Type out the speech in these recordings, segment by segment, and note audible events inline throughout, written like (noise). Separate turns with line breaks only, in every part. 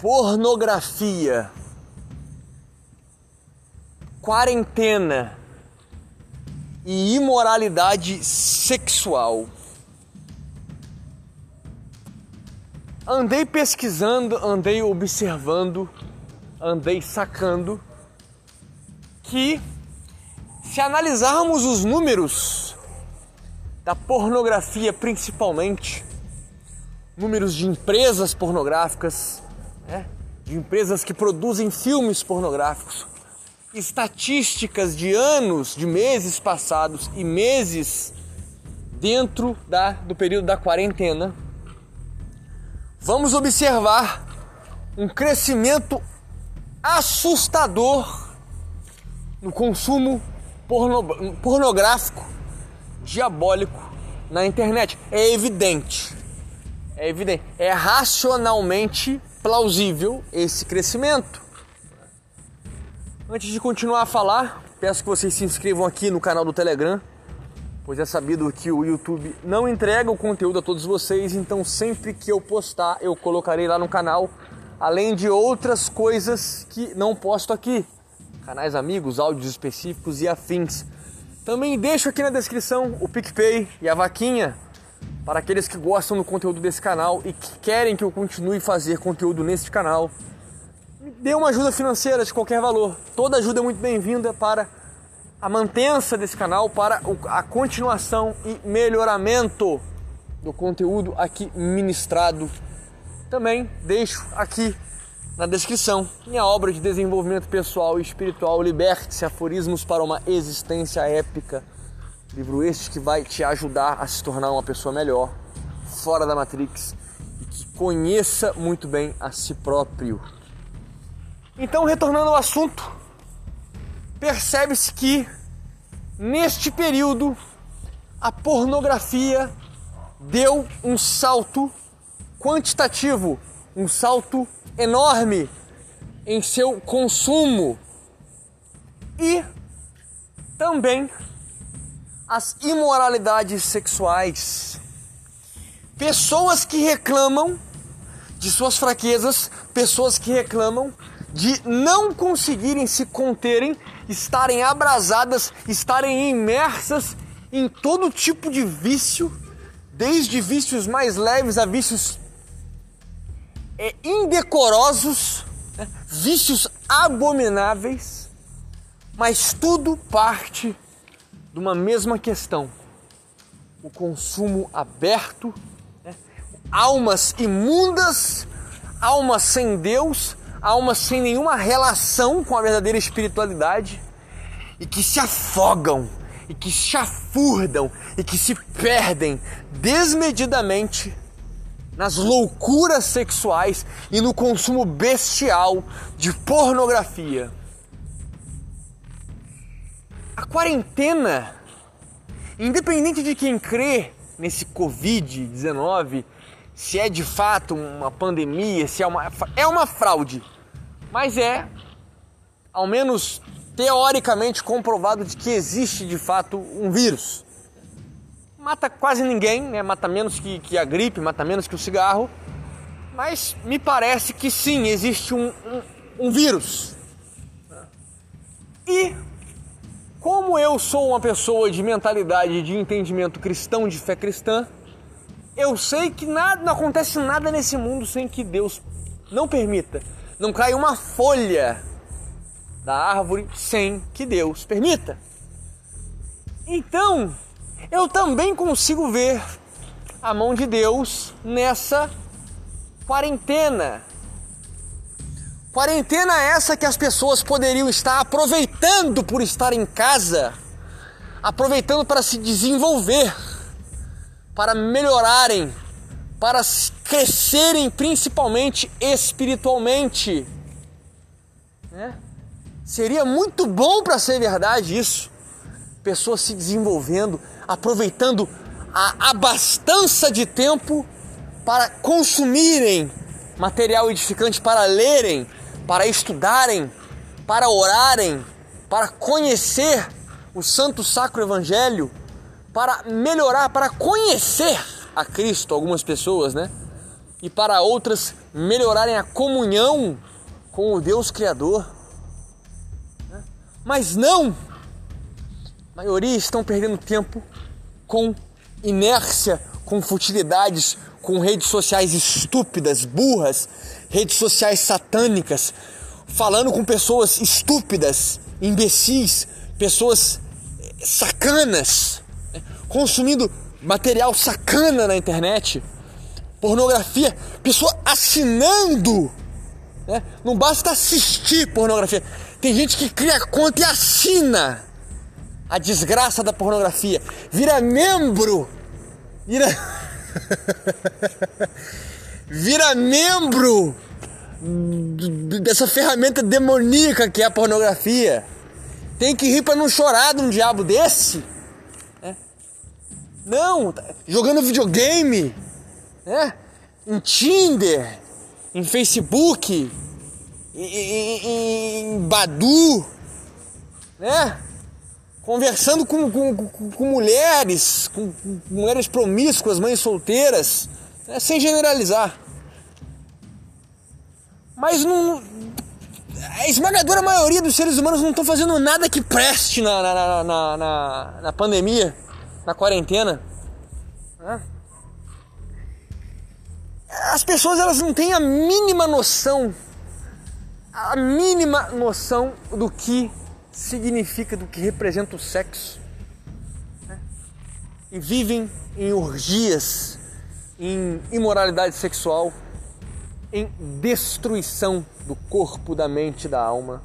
pornografia, quarentena e imoralidade sexual. Andei pesquisando, andei observando, andei sacando que se analisarmos os números da pornografia principalmente, números de empresas pornográficas? De empresas que produzem filmes pornográficos, estatísticas de anos, de meses passados e meses dentro da, do período da quarentena, vamos observar um crescimento assustador no consumo porno, pornográfico diabólico na internet. É evidente. É evidente. É racionalmente plausível esse crescimento. Antes de continuar a falar, peço que vocês se inscrevam aqui no canal do Telegram, pois é sabido que o YouTube não entrega o conteúdo a todos vocês, então sempre que eu postar, eu colocarei lá no canal, além de outras coisas que não posto aqui, canais amigos, áudios específicos e afins. Também deixo aqui na descrição o PicPay e a vaquinha para aqueles que gostam do conteúdo desse canal e que querem que eu continue fazer conteúdo neste canal dê uma ajuda financeira de qualquer valor. Toda ajuda é muito bem-vinda para a mantença desse canal, para a continuação e melhoramento do conteúdo aqui ministrado. Também deixo aqui na descrição minha obra de desenvolvimento pessoal e espiritual Liberte-se Aforismos para uma Existência Épica. Livro este que vai te ajudar a se tornar uma pessoa melhor, fora da Matrix e que conheça muito bem a si próprio. Então, retornando ao assunto, percebe-se que neste período a pornografia deu um salto quantitativo, um salto enorme em seu consumo e também as imoralidades sexuais. Pessoas que reclamam de suas fraquezas, pessoas que reclamam de não conseguirem se conterem, estarem abrasadas, estarem imersas em todo tipo de vício, desde vícios mais leves a vícios é, indecorosos, né? vícios abomináveis, mas tudo parte de uma mesma questão: o consumo aberto, né? almas imundas, almas sem Deus almas sem nenhuma relação com a verdadeira espiritualidade e que se afogam e que chafurdam e que se perdem desmedidamente nas loucuras sexuais e no consumo bestial de pornografia. A quarentena, independente de quem crê nesse Covid-19, se é de fato uma pandemia, se é uma, é uma fraude, mas é, ao menos teoricamente, comprovado de que existe de fato um vírus. Mata quase ninguém, né? mata menos que, que a gripe, mata menos que o cigarro, mas me parece que sim, existe um, um, um vírus. E como eu sou uma pessoa de mentalidade de entendimento cristão, de fé cristã, eu sei que nada, não acontece nada nesse mundo sem que Deus não permita. Não cai uma folha da árvore sem que Deus permita. Então, eu também consigo ver a mão de Deus nessa quarentena. Quarentena essa que as pessoas poderiam estar aproveitando por estar em casa, aproveitando para se desenvolver para melhorarem, para crescerem principalmente espiritualmente. Né? Seria muito bom para ser verdade isso. Pessoas se desenvolvendo, aproveitando a abastança de tempo para consumirem material edificante, para lerem, para estudarem, para orarem, para conhecer o Santo Sacro Evangelho para melhorar, para conhecer a Cristo, algumas pessoas, né? E para outras melhorarem a comunhão com o Deus Criador. Né? Mas não! A maioria estão perdendo tempo com inércia, com futilidades, com redes sociais estúpidas, burras, redes sociais satânicas, falando com pessoas estúpidas, imbecis, pessoas sacanas, né? consumindo material sacana na internet, pornografia, pessoa assinando. Né? Não basta assistir pornografia. Tem gente que cria conta e assina a desgraça da pornografia. Vira membro. Vira. (laughs) (laughs) vira membro dessa ferramenta demoníaca que é a pornografia. Tem que rir para não chorar de um diabo desse. É. Não, tá jogando videogame, né? em Tinder, em Facebook, em, em, em Badu, né? Conversando com, com, com, com mulheres, com, mulheres promíscuas, mães solteiras, né? sem generalizar. Mas não, a esmagadora maioria dos seres humanos não estão fazendo nada que preste na, na, na, na, na pandemia, na quarentena. Né? As pessoas elas não têm a mínima noção, a mínima noção do que significa, do que representa o sexo. Né? E vivem em orgias, em imoralidade sexual em destruição do corpo, da mente, da alma.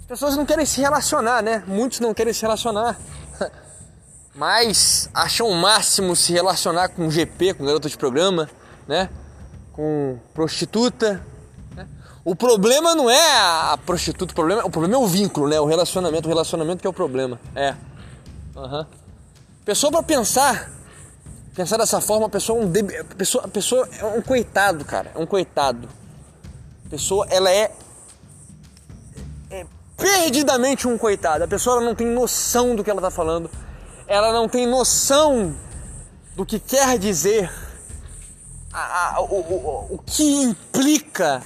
As pessoas não querem se relacionar, né? Muitos não querem se relacionar. (laughs) Mas acham o máximo se relacionar com GP, com garota de programa, né? Com prostituta. O problema não é a prostituta, o problema, o problema é o vínculo, né? O relacionamento, o relacionamento que é o problema. É. Uhum. Pessoa para pensar Pensar dessa forma, a pessoa, é um deb... pessoa, pessoa é um coitado, cara. É um coitado. A pessoa, ela é, é perdidamente um coitado. A pessoa não tem noção do que ela está falando. Ela não tem noção do que quer dizer, a, a, o, o, o que implica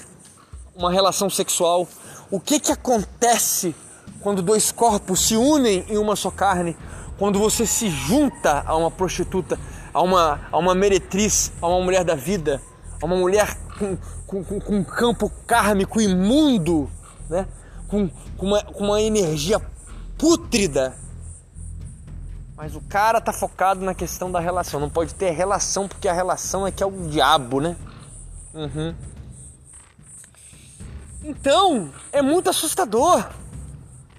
uma relação sexual, o que, que acontece quando dois corpos se unem em uma só carne, quando você se junta a uma prostituta a uma, a uma meretriz, a uma mulher da vida, a uma mulher com, com, com, com um campo kármico imundo, né? com, com, uma, com uma energia pútrida. Mas o cara tá focado na questão da relação. Não pode ter relação porque a relação é que é o diabo, né? Uhum. Então, é muito assustador.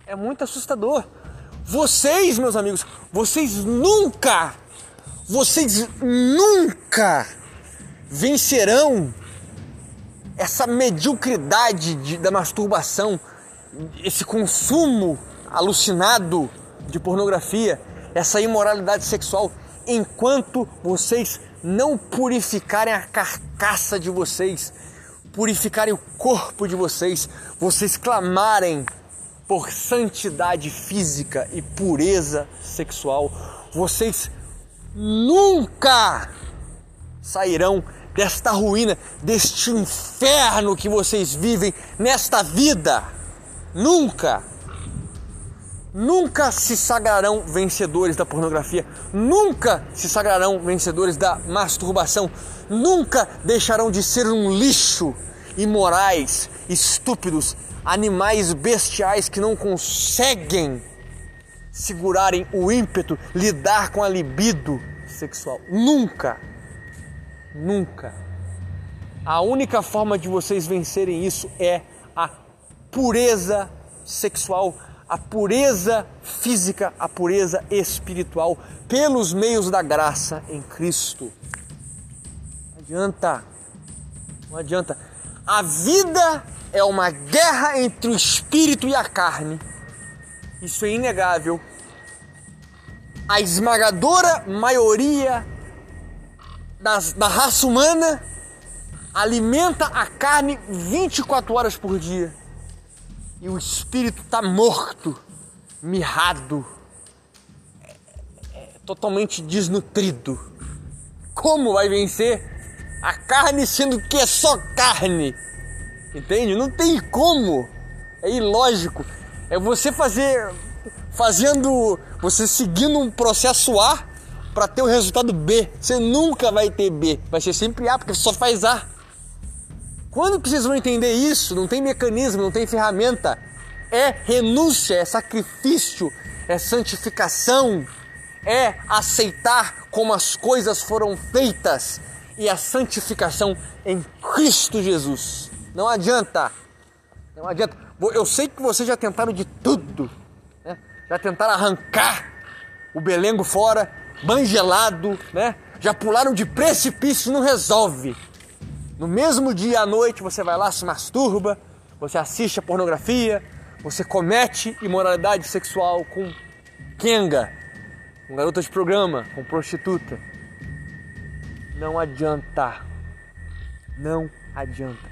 É muito assustador. Vocês, meus amigos, vocês nunca vocês nunca vencerão essa mediocridade de, da masturbação, esse consumo alucinado de pornografia, essa imoralidade sexual, enquanto vocês não purificarem a carcaça de vocês, purificarem o corpo de vocês, vocês clamarem por santidade física e pureza sexual, vocês nunca sairão desta ruína, deste inferno que vocês vivem nesta vida. Nunca. Nunca se sagrarão vencedores da pornografia, nunca se sagrarão vencedores da masturbação, nunca deixarão de ser um lixo, imorais, estúpidos, animais bestiais que não conseguem segurarem o ímpeto, lidar com a libido sexual. Nunca, nunca. A única forma de vocês vencerem isso é a pureza sexual, a pureza física, a pureza espiritual, pelos meios da graça em Cristo. Não adianta, não adianta. A vida é uma guerra entre o espírito e a carne isso é inegável. A esmagadora maioria das, da raça humana alimenta a carne 24 horas por dia. E o espírito está morto, mirrado, é, é, totalmente desnutrido. Como vai vencer A carne sendo que é só carne. Entende? Não tem como. É ilógico. É você fazer fazendo, você seguindo um processo A para ter o resultado B. Você nunca vai ter B, vai ser sempre A, porque você só faz A. Quando que vocês vão entender isso? Não tem mecanismo, não tem ferramenta. É renúncia, é sacrifício, é santificação, é aceitar como as coisas foram feitas e a santificação em Cristo Jesus. Não adianta. Não adianta. Eu sei que vocês já tentaram de tudo. Né? Já tentaram arrancar o belengo fora, bangelado, né? Já pularam de precipício, não resolve. No mesmo dia à noite você vai lá, se masturba, você assiste a pornografia, você comete imoralidade sexual com Kenga, com garota de programa, com prostituta. Não adianta. Não adianta.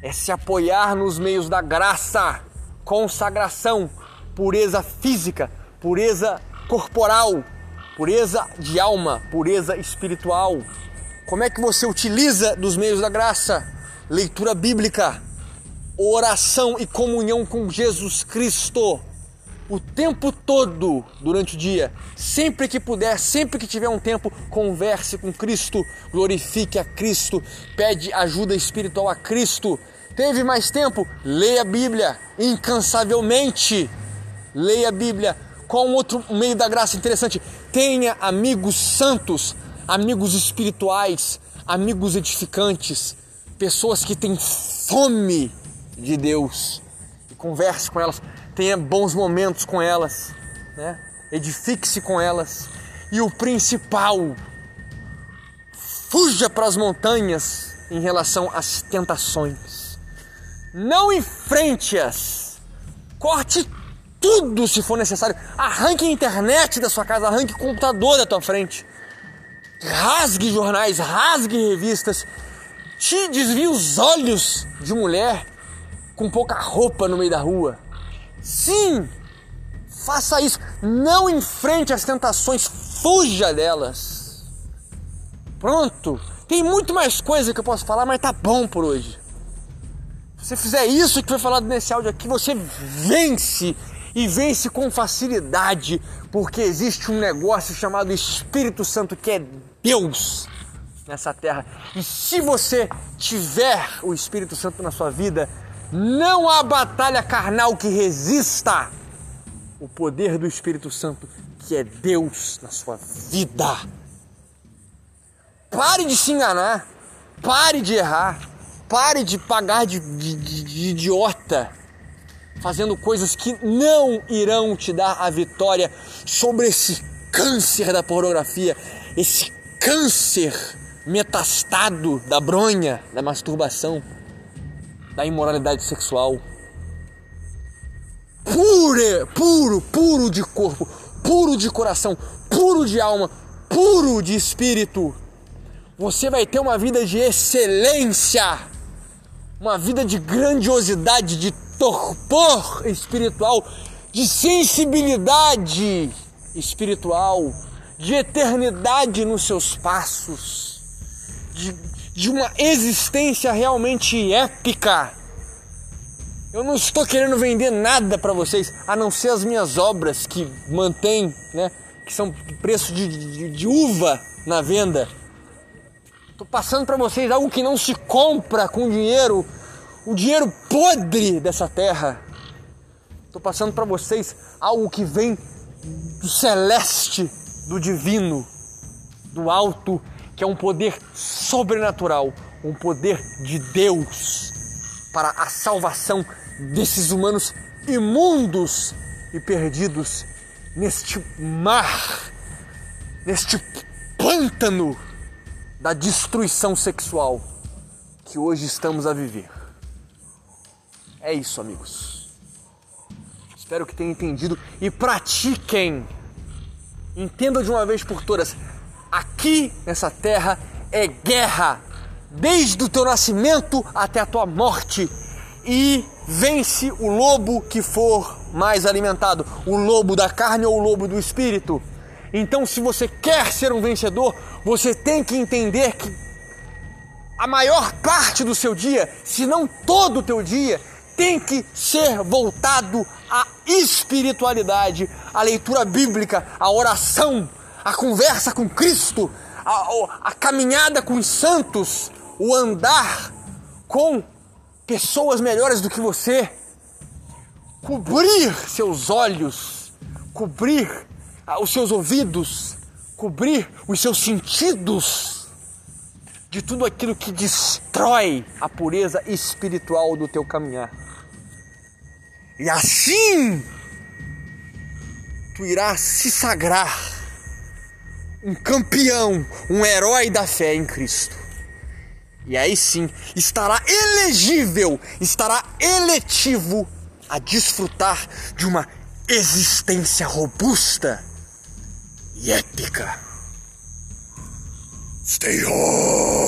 É se apoiar nos meios da graça, consagração, pureza física, pureza corporal, pureza de alma, pureza espiritual. Como é que você utiliza dos meios da graça? Leitura bíblica, oração e comunhão com Jesus Cristo o tempo todo durante o dia. Sempre que puder, sempre que tiver um tempo, converse com Cristo, glorifique a Cristo, pede ajuda espiritual a Cristo. Teve mais tempo? Leia a Bíblia incansavelmente. Leia a Bíblia. Qual um outro meio da graça interessante? Tenha amigos santos, amigos espirituais, amigos edificantes, pessoas que têm fome de Deus. E converse com elas tenha bons momentos com elas, né? edifique-se com elas. E o principal, fuja para as montanhas em relação às tentações. Não enfrente-as. Corte tudo se for necessário. Arranque a internet da sua casa, arranque o computador da tua frente. Rasgue jornais, rasgue revistas. Te desvie os olhos de mulher com pouca roupa no meio da rua. Sim, faça isso. Não enfrente as tentações, fuja delas. Pronto. Tem muito mais coisa que eu posso falar, mas tá bom por hoje. Se você fizer isso que foi falado nesse áudio aqui, você vence e vence com facilidade, porque existe um negócio chamado Espírito Santo que é Deus nessa terra. E se você tiver o Espírito Santo na sua vida, não há batalha carnal que resista o poder do Espírito Santo, que é Deus na sua vida. Pare de se enganar, pare de errar, pare de pagar de, de, de, de idiota, fazendo coisas que não irão te dar a vitória sobre esse câncer da pornografia, esse câncer metastado da bronha, da masturbação da imoralidade sexual. Puro, puro, puro de corpo, puro de coração, puro de alma, puro de espírito. Você vai ter uma vida de excelência, uma vida de grandiosidade, de torpor espiritual, de sensibilidade espiritual, de eternidade nos seus passos, de de uma existência realmente épica. Eu não estou querendo vender nada para vocês, a não ser as minhas obras que mantêm, né, que são preço de, de, de uva na venda. Estou passando para vocês algo que não se compra com dinheiro, o dinheiro podre dessa terra. Estou passando para vocês algo que vem do celeste, do divino, do alto que é um poder sobrenatural, um poder de Deus para a salvação desses humanos imundos e perdidos neste mar, neste pântano da destruição sexual que hoje estamos a viver. É isso, amigos. Espero que tenham entendido e pratiquem. Entendam de uma vez por todas aqui nessa terra é guerra, desde o teu nascimento até a tua morte. E vence o lobo que for mais alimentado, o lobo da carne ou o lobo do espírito. Então, se você quer ser um vencedor, você tem que entender que a maior parte do seu dia, se não todo o teu dia, tem que ser voltado à espiritualidade, à leitura bíblica, à oração, à conversa com Cristo, à, à caminhada com os santos, o andar com pessoas melhores do que você, cobrir seus olhos, cobrir ah, os seus ouvidos, cobrir os seus sentidos de tudo aquilo que destrói a pureza espiritual do teu caminhar. E assim tu irás se sagrar um campeão, um herói da fé em Cristo. E aí sim estará elegível, estará eletivo a desfrutar de uma existência robusta e épica. Stay home!